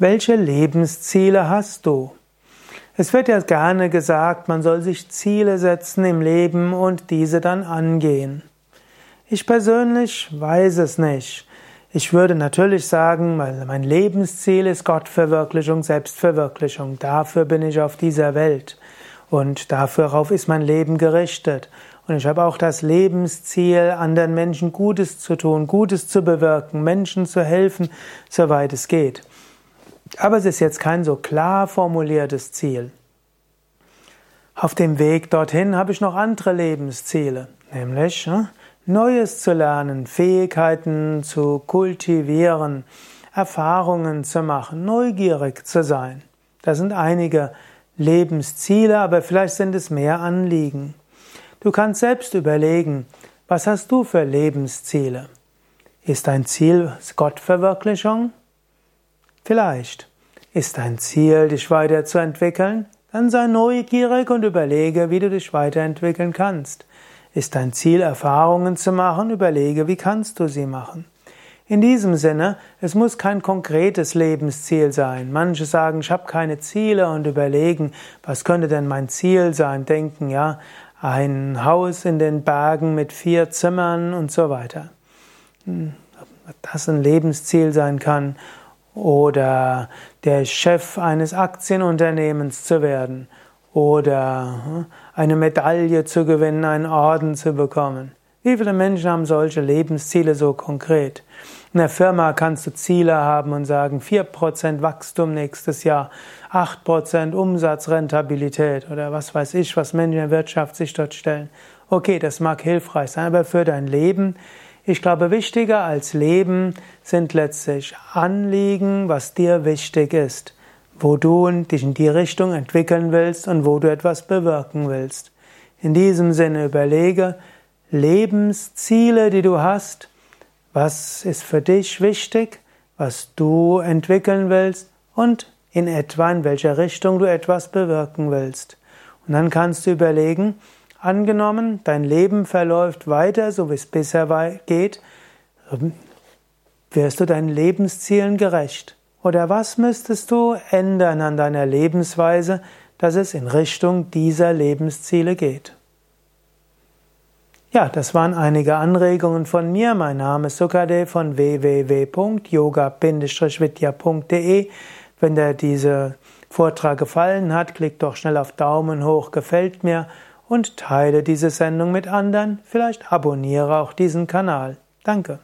Welche Lebensziele hast du? Es wird ja gerne gesagt, man soll sich Ziele setzen im Leben und diese dann angehen. Ich persönlich weiß es nicht. Ich würde natürlich sagen, mein Lebensziel ist Gottverwirklichung, Selbstverwirklichung. Dafür bin ich auf dieser Welt. Und darauf ist mein Leben gerichtet. Und ich habe auch das Lebensziel, anderen Menschen Gutes zu tun, Gutes zu bewirken, Menschen zu helfen, soweit es geht. Aber es ist jetzt kein so klar formuliertes Ziel. Auf dem Weg dorthin habe ich noch andere Lebensziele, nämlich ne, Neues zu lernen, Fähigkeiten zu kultivieren, Erfahrungen zu machen, neugierig zu sein. Das sind einige Lebensziele, aber vielleicht sind es mehr Anliegen. Du kannst selbst überlegen, was hast du für Lebensziele? Ist dein Ziel Gottverwirklichung? Vielleicht. Ist dein Ziel, dich weiterzuentwickeln? Dann sei neugierig und überlege, wie du dich weiterentwickeln kannst. Ist dein Ziel, Erfahrungen zu machen? Überlege, wie kannst du sie machen? In diesem Sinne, es muss kein konkretes Lebensziel sein. Manche sagen, ich habe keine Ziele und überlegen, was könnte denn mein Ziel sein? Denken, ja, ein Haus in den Bergen mit vier Zimmern und so weiter. Hm, das ein Lebensziel sein kann oder der Chef eines Aktienunternehmens zu werden oder hm, eine Medaille zu gewinnen, einen Orden zu bekommen. Wie viele Menschen haben solche Lebensziele so konkret? In der Firma kannst du Ziele haben und sagen 4% Wachstum nächstes Jahr, 8% Umsatzrentabilität oder was weiß ich, was Menschen in der Wirtschaft sich dort stellen. Okay, das mag hilfreich sein, aber für dein Leben ich glaube, wichtiger als Leben sind letztlich Anliegen, was dir wichtig ist, wo du dich in die Richtung entwickeln willst und wo du etwas bewirken willst. In diesem Sinne überlege Lebensziele, die du hast, was ist für dich wichtig, was du entwickeln willst und in etwa in welcher Richtung du etwas bewirken willst. Und dann kannst du überlegen, Angenommen, dein Leben verläuft weiter, so wie es bisher geht, ähm, wirst du deinen Lebenszielen gerecht? Oder was müsstest du ändern an deiner Lebensweise, dass es in Richtung dieser Lebensziele geht? Ja, das waren einige Anregungen von mir. Mein Name ist Sukade von www.yoga-vidya.de. Wenn dir dieser Vortrag gefallen hat, klick doch schnell auf Daumen hoch, gefällt mir und teile diese Sendung mit anderen. Vielleicht abonniere auch diesen Kanal. Danke.